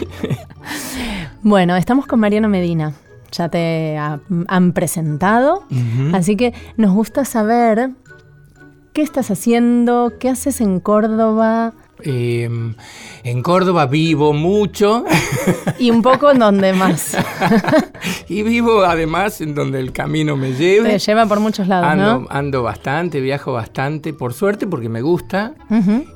Bueno, estamos con Mariano Medina. Ya te ha- han presentado. Así que nos gusta saber qué estás haciendo, qué haces en Córdoba Eh, en Córdoba vivo mucho y un poco en donde más. y vivo además en donde el camino me lleve. Te lleva por muchos lados, Ando, ¿no? ando bastante, viajo bastante, por suerte porque me gusta.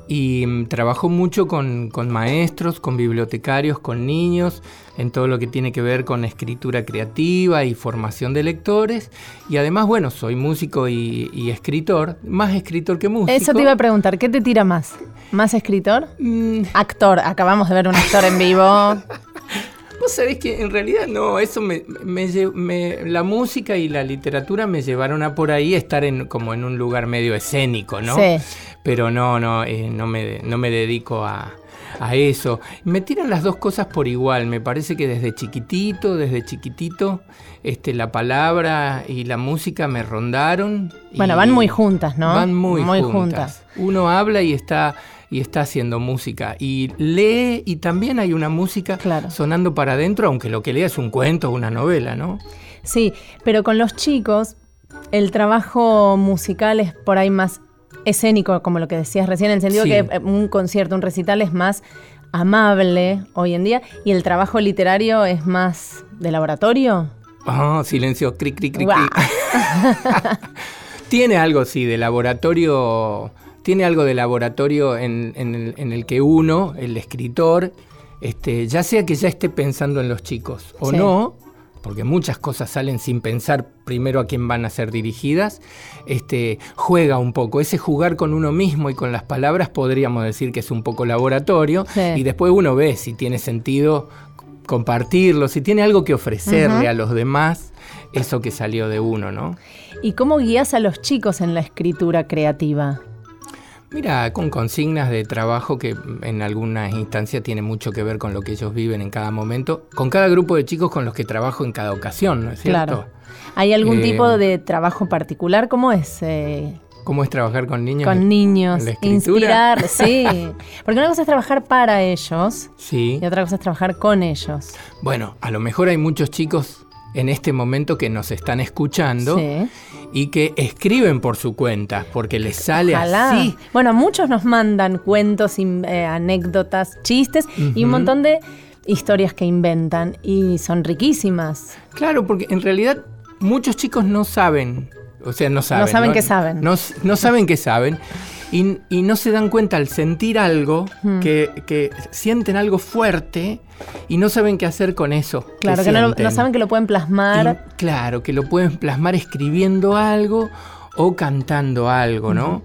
Y mm, trabajo mucho con, con maestros, con bibliotecarios, con niños, en todo lo que tiene que ver con escritura creativa y formación de lectores. Y además, bueno, soy músico y, y escritor, más escritor que músico. Eso te iba a preguntar, ¿qué te tira más? ¿Más escritor? Mm. Actor, acabamos de ver un actor en vivo. Vos sabés que en realidad no, eso me, me- la música y la literatura me llevaron a por ahí estar en, como en un lugar medio escénico, ¿no? Sí. Pero no, no, eh, no, me, no me dedico a, a eso. Me tiran las dos cosas por igual. Me parece que desde chiquitito, desde chiquitito, este, la palabra y la música me rondaron. Bueno, van muy juntas, ¿no? Van muy, Muy juntas. juntas. Uno habla y está y está haciendo música y lee y también hay una música sonando para adentro, aunque lo que lea es un cuento o una novela, ¿no? Sí, pero con los chicos el trabajo musical es por ahí más escénico, como lo que decías recién, en el sentido Sí. que eh, un concierto, un recital es más amable hoy en día y el trabajo literario es más de laboratorio. Ah, silencio, cric, cric, cric, Guau. cric. Tiene algo, sí, de laboratorio. Tiene algo de laboratorio en, en el, en el que uno, el escritor, este, ya sea que ya esté pensando en los chicos o Sí. no, porque muchas cosas salen sin pensar primero a quién van a ser dirigidas, este, juega un poco. Ese jugar con uno mismo y con las palabras podríamos decir que es un poco laboratorio Sí. y después uno ve si tiene sentido compartirlo, si tiene algo que ofrecerle a los demás, eso que salió de uno, ¿no? ¿Y cómo guías a los chicos en la escritura creativa? Mira, con consignas de trabajo que en algunas instancias tiene mucho que ver con lo que ellos viven en cada momento, con cada grupo de chicos con los que trabajo en cada ocasión, ¿no es cierto? Claro. ¿Hay algún Eh, tipo de trabajo particular? ¿Cómo es? eh, ¿Cómo es trabajar con niños? con niños, la inspirar, sí. Porque una cosa es trabajar para ellos Sí. y otra cosa es trabajar con ellos. Bueno, a lo mejor hay muchos chicos en este momento que nos están escuchando Sí. y que escriben por su cuenta, porque les sale Ojalá. así. Bueno, muchos nos mandan cuentos, eh, anécdotas, chistes y un montón de historias que inventan y son riquísimas. Claro, porque en realidad muchos chicos no saben, o sea, no saben. saben que saben. No, no saben que saben. Y, y no se dan cuenta al sentir algo, que, que sienten algo fuerte y no saben qué hacer con eso. Claro, que no, saben que lo pueden plasmar. Y, claro, que lo pueden plasmar escribiendo algo o cantando algo, ¿no?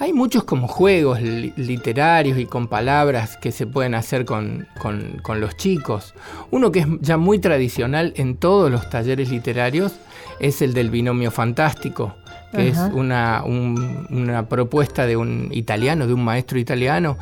Hay muchos como juegos li- literarios y con palabras que se pueden hacer con, con- con los chicos. Uno que es ya muy tradicional en todos los talleres literarios es el del binomio fantástico, que Ajá. es una, un- una propuesta de un italiano, de un maestro italiano,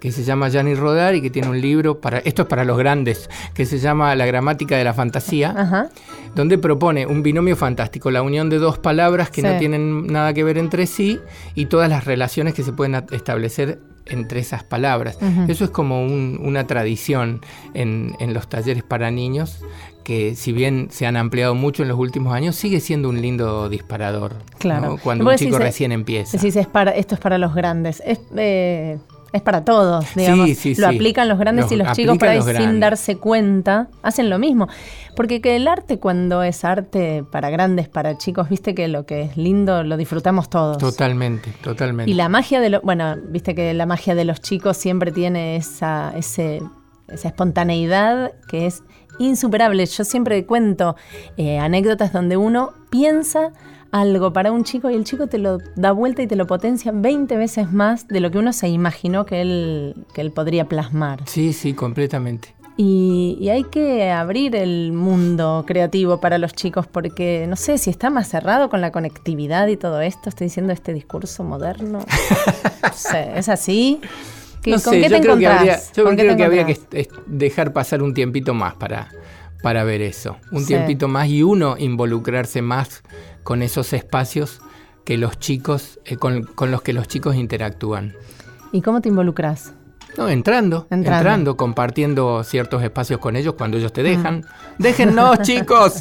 que se llama Gianni Rodari, que tiene un libro, para esto es para los grandes, que se llama La gramática de la fantasía, Ajá. donde propone un binomio fantástico, la unión de dos palabras que Sí. no tienen nada que ver entre sí y todas las relaciones que se pueden establecer entre esas palabras. Eso es como un- una tradición en, en los talleres para niños que si bien se han ampliado mucho en los últimos años, sigue siendo un lindo disparador Claro. ¿no? cuando un chico eh, recién empieza. Decís, es para, esto es para los grandes. Es, eh, es para todos, digamos. Sí, sí, lo sí. aplican los grandes Los- y los chicos por ahí sin darse cuenta hacen lo mismo. Porque que el arte cuando es arte para grandes, para chicos, viste que lo que es lindo lo disfrutamos todos. Totalmente, totalmente. Y la magia de los, bueno, viste que la magia de los chicos siempre tiene esa, ese, esa espontaneidad que es insuperable. Yo siempre cuento eh, anécdotas donde uno piensa algo para un chico y el chico te lo da vuelta y te lo potencia 20 veces más de lo que uno se imaginó que él, que él podría plasmar. Sí, sí, completamente. Y, y hay que abrir el mundo creativo para los chicos porque no sé si está más cerrado con la conectividad y todo esto. Estoy diciendo este discurso moderno. No sé, ¿es así? ¿Qué- No ¿Con sé, qué yo creo que habría, yo ¿Con qué creo que habría que dejar pasar un tiempito más para, para ver eso. Un Sí. tiempito más y uno involucrarse más con esos espacios que los chicos, eh, con, con los que los chicos interactúan. ¿Y cómo te involucras? No, entrando, Entrando. entrando, compartiendo ciertos espacios con ellos cuando ellos te dejan. Déjennos, chicos,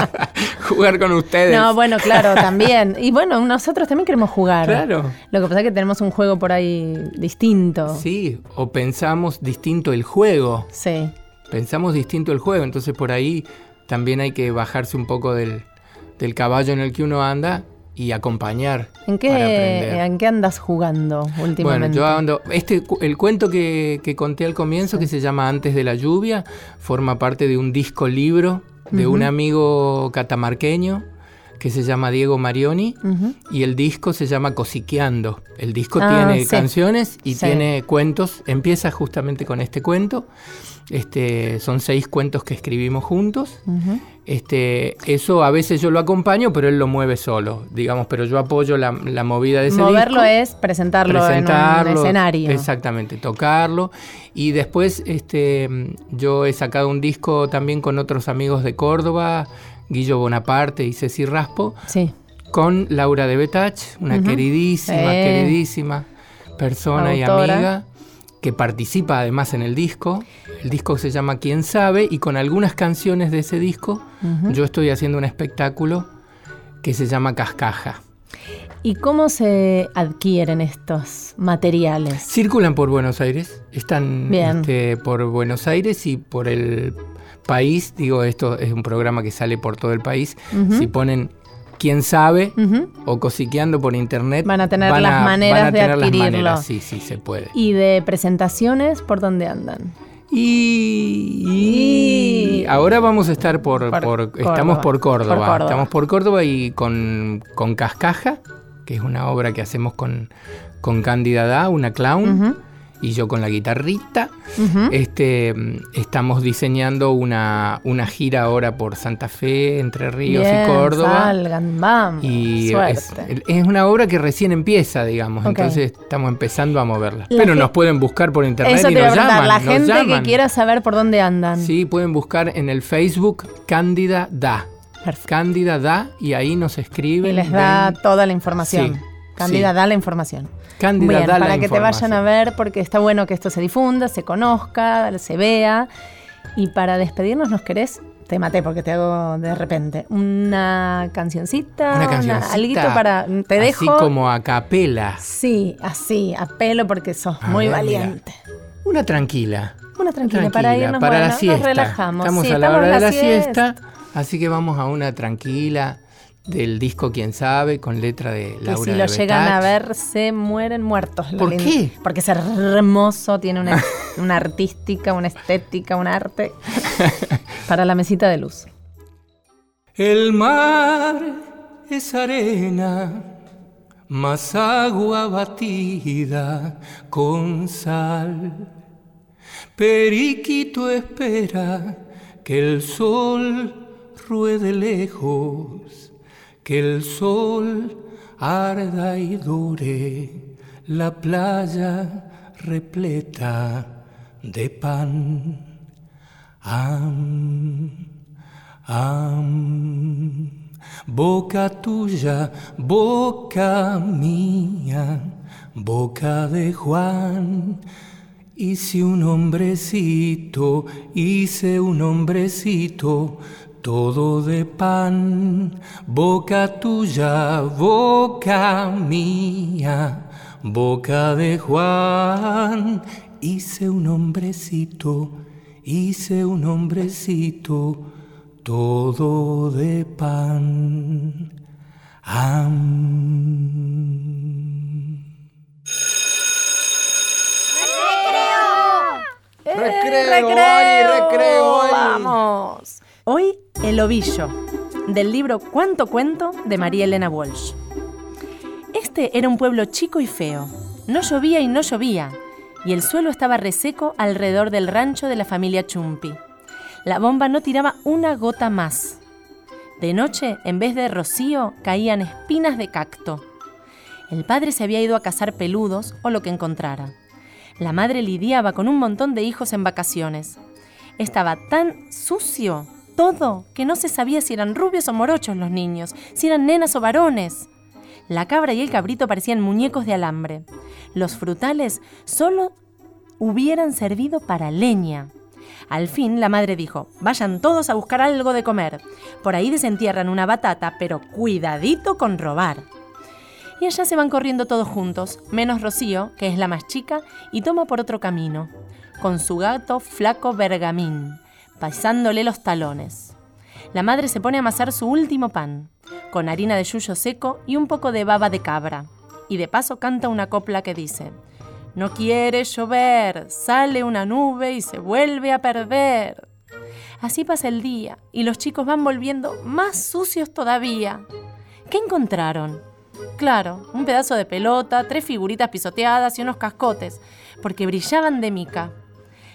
jugar con ustedes. No, bueno, claro, también. Y bueno, nosotros también queremos jugar. Claro. Lo que pasa es que tenemos un juego por ahí distinto. Sí, o pensamos distinto el juego. Sí. Pensamos distinto el juego, entonces por ahí también hay que bajarse un poco del, del caballo en el que uno anda y acompañar. ¿En para aprender. qué, ¿En qué andas jugando últimamente? Bueno, yo ando. Este, el cuento que, que conté al comienzo, que se llama Antes de la lluvia, forma parte de un disco libro de un amigo catamarqueño que se llama Diego Marioni y el disco se llama Cosiqueando. El disco Ah, tiene sí. canciones y Sí. tiene cuentos. Empieza justamente con este cuento. Este, son seis cuentos que escribimos juntos. Este, eso a veces yo lo acompaño, pero él lo mueve solo, digamos, pero yo apoyo la, la movida de ese Moverlo disco. es presentarlo, en un Presentarlo, escenario. Exactamente, tocarlo. Y después este, yo he sacado un disco también con otros amigos de Córdoba, Guillo Bonaparte y Ceci Raspo, Sí. con Laura de Betach, una queridísima, Eh. queridísima persona y amiga que participa además en el disco. El disco se llama Quién sabe y con algunas canciones de ese disco yo estoy haciendo un espectáculo que se llama Cascaja. ¿Y cómo se adquieren estos materiales? Circulan por Buenos Aires, están este, por Buenos Aires y por el país. Digo, esto es un programa que sale por todo el país. Si ponen quién sabe o cosiqueando por internet, Van a tener las maneras van a de tener las adquirirlo. maneras, Sí, sí, se puede. ¿Y de presentaciones por dónde andan? Y, y ahora vamos a estar por, Por por- Córdoba. estamos por Córdoba, Por Córdoba. estamos por Córdoba y con, con Cascaja, que es una obra que hacemos con, con Cándida Da, una clown. Y yo con la guitarrita. Este, mm, estamos diseñando una, una gira ahora por Santa Fe, Entre Ríos Bien, y Córdoba. Salgan, vamos. Y es, es una obra que recién empieza, digamos, entonces estamos empezando a moverla. La Pero nos pueden buscar por internet Eso y nos llaman. la gente que quiera saber por dónde andan. Sí, pueden buscar en el Facebook Cándida Da. Cándida Da y ahí nos escriben. Y les da ven. toda la información. Sí, Cándida sí. da la información. Cándida Bien, da la para que te vayan a ver, porque está bueno que esto se difunda, se conozca, se vea. Y para despedirnos, ¿nos querés? Te maté porque te hago de repente. Una cancioncita, Una cancioncita. alguito para. Te Así dejo. como a capela. Sí, así, a pelo porque sos A muy ver, valiente. Una tranquila. Una tranquila, para Tranquila, irnos, para bueno, la siesta. nos relajamos. Estamos Sí, a la estamos hora de la siesta. así que vamos a una tranquila del disco Quién sabe, con letra de Que Laura si lo de llegan a ver, se mueren muertos. la ¿Por linda- qué? Porque es hermoso, tiene una, una artística, una estética, un arte. Para la mesita de luz. El mar es arena, más agua batida con sal. Periquito espera que el sol ruede lejos, que el sol arda y dure la playa repleta de pan. Am, am, boca tuya, boca mía, boca de Juan. Hice un hombrecito, hice un hombrecito, todo de pan. Boca tuya, boca mía, boca de Juan. Hice un hombrecito, hice un hombrecito, todo de pan. Am. Recreo, Ari, recreo, Ari. Vamos. Hoy El ovillo, del libro Cuánto cuento de María Elena Walsh. Este era un pueblo chico y feo. No llovía y no llovía, y el suelo estaba reseco alrededor del rancho de la familia Chumpi. La bomba no tiraba una gota más. De noche, en vez de rocío, caían espinas de cacto. El padre se había ido a cazar peludos o lo que encontrara. La madre lidiaba con un montón de hijos en vacaciones. Estaba tan sucio todo que no se sabía si eran rubios o morochos los niños, si eran nenas o varones. La cabra y el cabrito parecían muñecos de alambre. Los frutales solo hubieran servido para leña. Al fin la madre dijo, vayan todos a buscar algo de comer. Por ahí desentierran una batata, pero cuidadito con robar. Y allá se van corriendo todos juntos, menos Rocío, que es la más chica, y toma por otro camino, con su gato flaco Bergamín, pasándole los talones. La madre se pone a amasar su último pan, con harina de yuyo seco y un poco de baba de cabra, y de paso canta una copla que dice, No quiere llover, sale una nube y se vuelve a perder. Así pasa el día, y los chicos van volviendo más sucios todavía. ¿Qué encontraron? Claro, un pedazo de pelota, tres figuritas pisoteadas y unos cascotes, porque brillaban de mica.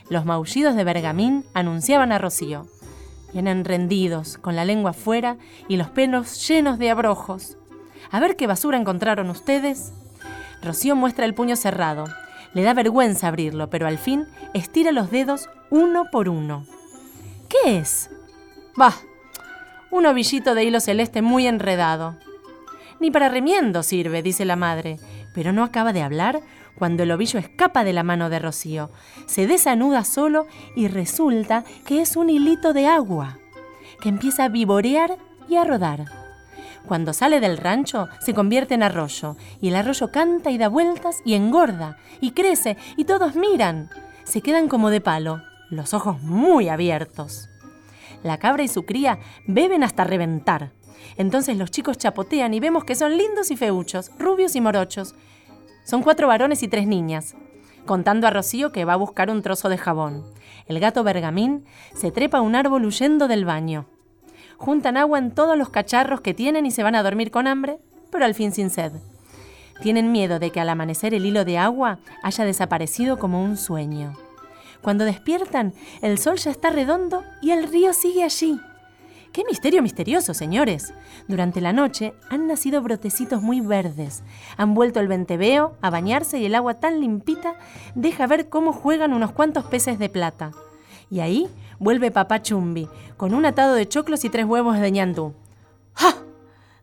Los maullidos de Bergamín anunciaban a Rocío. Vienen rendidos, con la lengua afuera y los pelos llenos de abrojos. A ver qué basura encontraron ustedes. Rocío muestra el puño cerrado. Le da vergüenza abrirlo, pero al fin estira los dedos uno por uno. ¿Qué es? Bah, un ovillito de hilo celeste muy enredado. Ni para remiendo sirve, dice la madre, pero no acaba de hablar cuando el ovillo escapa de la mano de Rocío, se desanuda solo y resulta que es un hilito de agua, que empieza a vivorear y a rodar. Cuando sale del rancho se convierte en arroyo, y el arroyo canta y da vueltas y engorda, y crece, y todos miran. Se quedan como de palo, los ojos muy abiertos. La cabra y su cría beben hasta reventar. Entonces los chicos chapotean y vemos que son lindos y feuchos, rubios y morochos. Son cuatro varones y tres niñas, contando a Rocío que va a buscar un trozo de jabón. El gato Bergamín se trepa a un árbol huyendo del baño. Juntan agua en todos los cacharros que tienen y se van a dormir con hambre, pero al fin sin sed. Tienen miedo de que al amanecer el hilo de agua haya desaparecido como un sueño. Cuando despiertan, el sol ya está redondo y el río sigue allí. ¡Qué misterio misterioso, señores! Durante la noche han nacido brotecitos muy verdes. Han vuelto el venteveo a bañarse y el agua tan limpita deja ver cómo juegan unos cuantos peces de plata. Y ahí vuelve papá Chumbi, con un atado de choclos y tres huevos de ñandú. ¡Ja!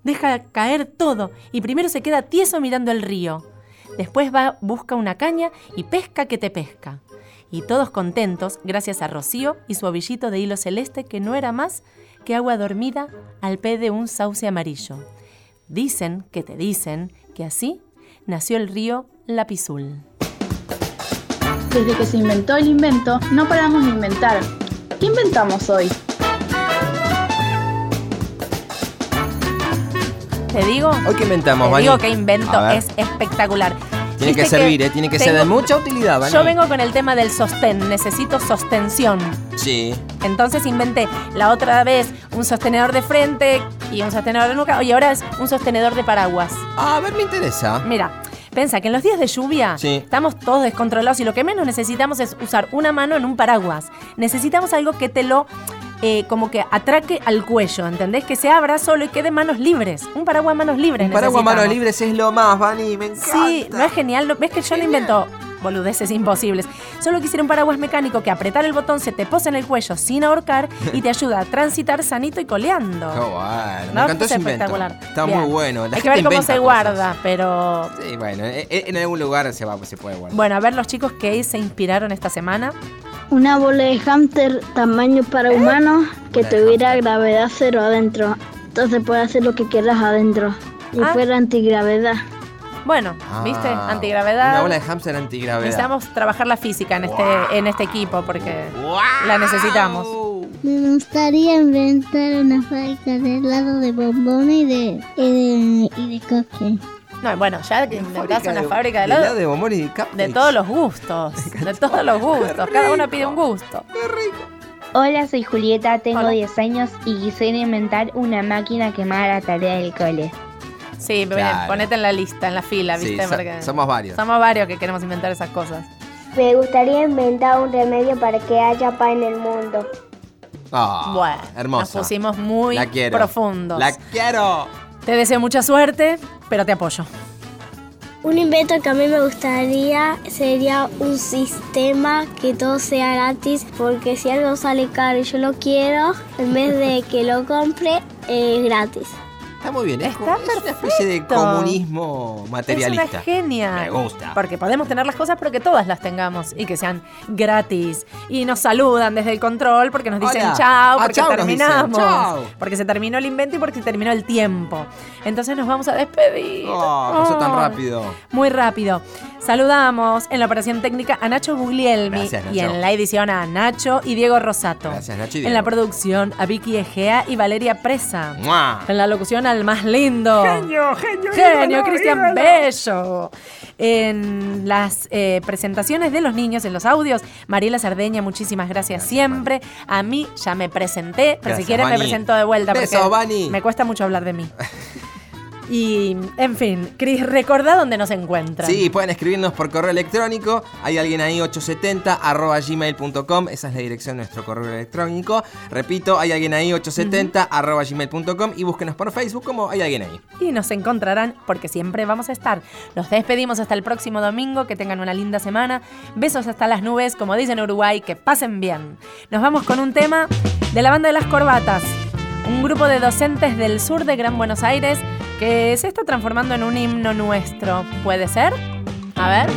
Deja caer todo y primero se queda tieso mirando el río. Después va, busca una caña y pesca que te pesca. Y todos contentos gracias a Rocío y su ovillito de hilo celeste que no era más que agua dormida al pie de un sauce amarillo. Dicen que te dicen que así nació el río Lapizul. Desde que se inventó el invento, no paramos de inventar. ¿Qué inventamos hoy? ¿Te digo? Hoy que inventamos, Te Vani. digo que invento A ver. es espectacular. Tiene que servir, ¿eh? Tiene que ser de mucha utilidad, Vani. Yo vengo con el tema del sostén, necesito sostención. Sí. Entonces inventé la otra vez un sostenedor de frente y un sostenedor de nuca y ahora es un sostenedor de paraguas. Ah, a ver, me interesa. Mira, Pensa que en los días de lluvia Sí. estamos todos descontrolados y lo que menos necesitamos es usar una mano en un paraguas. Necesitamos algo que te lo eh, como que atraque al cuello, ¿entendés? Que se abra solo y quede manos libres. Un paraguas manos libres. Paraguas manos libres es lo más, Vani, me encanta. Sí, no es genial. ¿no? ¿Ves que yo no invento boludeces imposibles? Solo quisiera un paraguas mecánico que apretar el botón se te posa en el cuello sin ahorcar y te ayuda a transitar sanito y coleando. Qué bueno, me ¿No? encantó Es ese invento. espectacular. Está Bien. muy bueno. La Hay que ver cómo se cosas. guarda, pero... Sí, bueno, eh, eh, en algún lugar se, va, se puede guardar. Bueno, a ver los chicos que se inspiraron esta semana. Una bola de hámster tamaño para humanos que tuviera gravedad cero adentro. Entonces puedes hacer lo que quieras adentro. Y Ah. fuera antigravedad. Bueno, ¿viste? Ah, Antigravedad. Una bola de hámster antigravedad. Necesitamos trabajar la física en este, en este equipo porque la necesitamos. Me gustaría inventar una fábrica de helado de bombones y de, y de, y de cupcakes. No, bueno, ya que inventás fábrica una de- fábrica de de helado. de bombones y cupcakes. De todos los gustos. De todos los gustos. Cada uno pide un gusto. Hola, soy Julieta, tengo 10 años y quisiera inventar una máquina que me haga la tarea del cole. Sí, pero Claro. ponete en la lista, en la fila, ¿viste? Porque somos varios. Somos varios que queremos inventar esas cosas. Me gustaría inventar un remedio para que haya paz en el mundo. Ah, bueno, hermosa. nos pusimos muy La quiero. profundos. La quiero. Te deseo mucha suerte, pero te apoyo. Un invento que a mí me gustaría sería un sistema que todo sea gratis, porque si algo sale caro y yo lo quiero, en vez de que lo compre, es gratis. Está muy bien. Es, Está es una especie de perfecto. comunismo materialista. Es una genia. Me gusta. Porque podemos tener las cosas, pero que todas las tengamos y que sean gratis. Y nos saludan desde el control porque nos dicen Hola. chao, Ah, porque terminamos. Porque se terminó el invento y porque se terminó el tiempo. Entonces nos vamos a despedir. Oh, pasó tan rápido. Muy rápido. Saludamos en la operación técnica a Nacho Guglielmi Gracias, y Nacho. en la edición a Nacho y Diego Rosato. Gracias, Nacho y En la Diego. producción a Vicky Egea y Valeria Presa. ¡Mua! En la locución más lindo. Genio, genio, Genio, Cristian. Bello. En las eh, presentaciones de los niños, en los audios, Mariela Sardeña, muchísimas gracias, siempre. A mí ya me presenté, pero si quieren me presento de vuelta Beso, porque Vani. me cuesta mucho hablar de mí. Y, en fin, Cris, recordá dónde nos encuentran. Sí, pueden escribirnos por correo electrónico. Hay alguien ahí, 870 arroba gmail.com. Esa es la dirección de nuestro correo electrónico. Repito, hay alguien ahí, 870 arroba gmail.com. Y búsquenos por Facebook como hay alguien ahí. y nos encontrarán porque siempre vamos a estar. Los despedimos hasta el próximo domingo, que tengan una linda semana. Besos hasta las nubes, como dicen en Uruguay, que pasen bien. Nos vamos con un tema de la banda de las corbatas, un grupo de docentes del sur de Gran Buenos Aires que se está transformando en un himno nuestro. ¿Puede ser? A ver.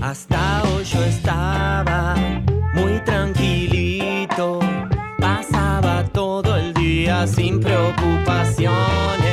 Hasta hoy yo estaba muy tranquilito, pasaba todo el día sin preocupaciones.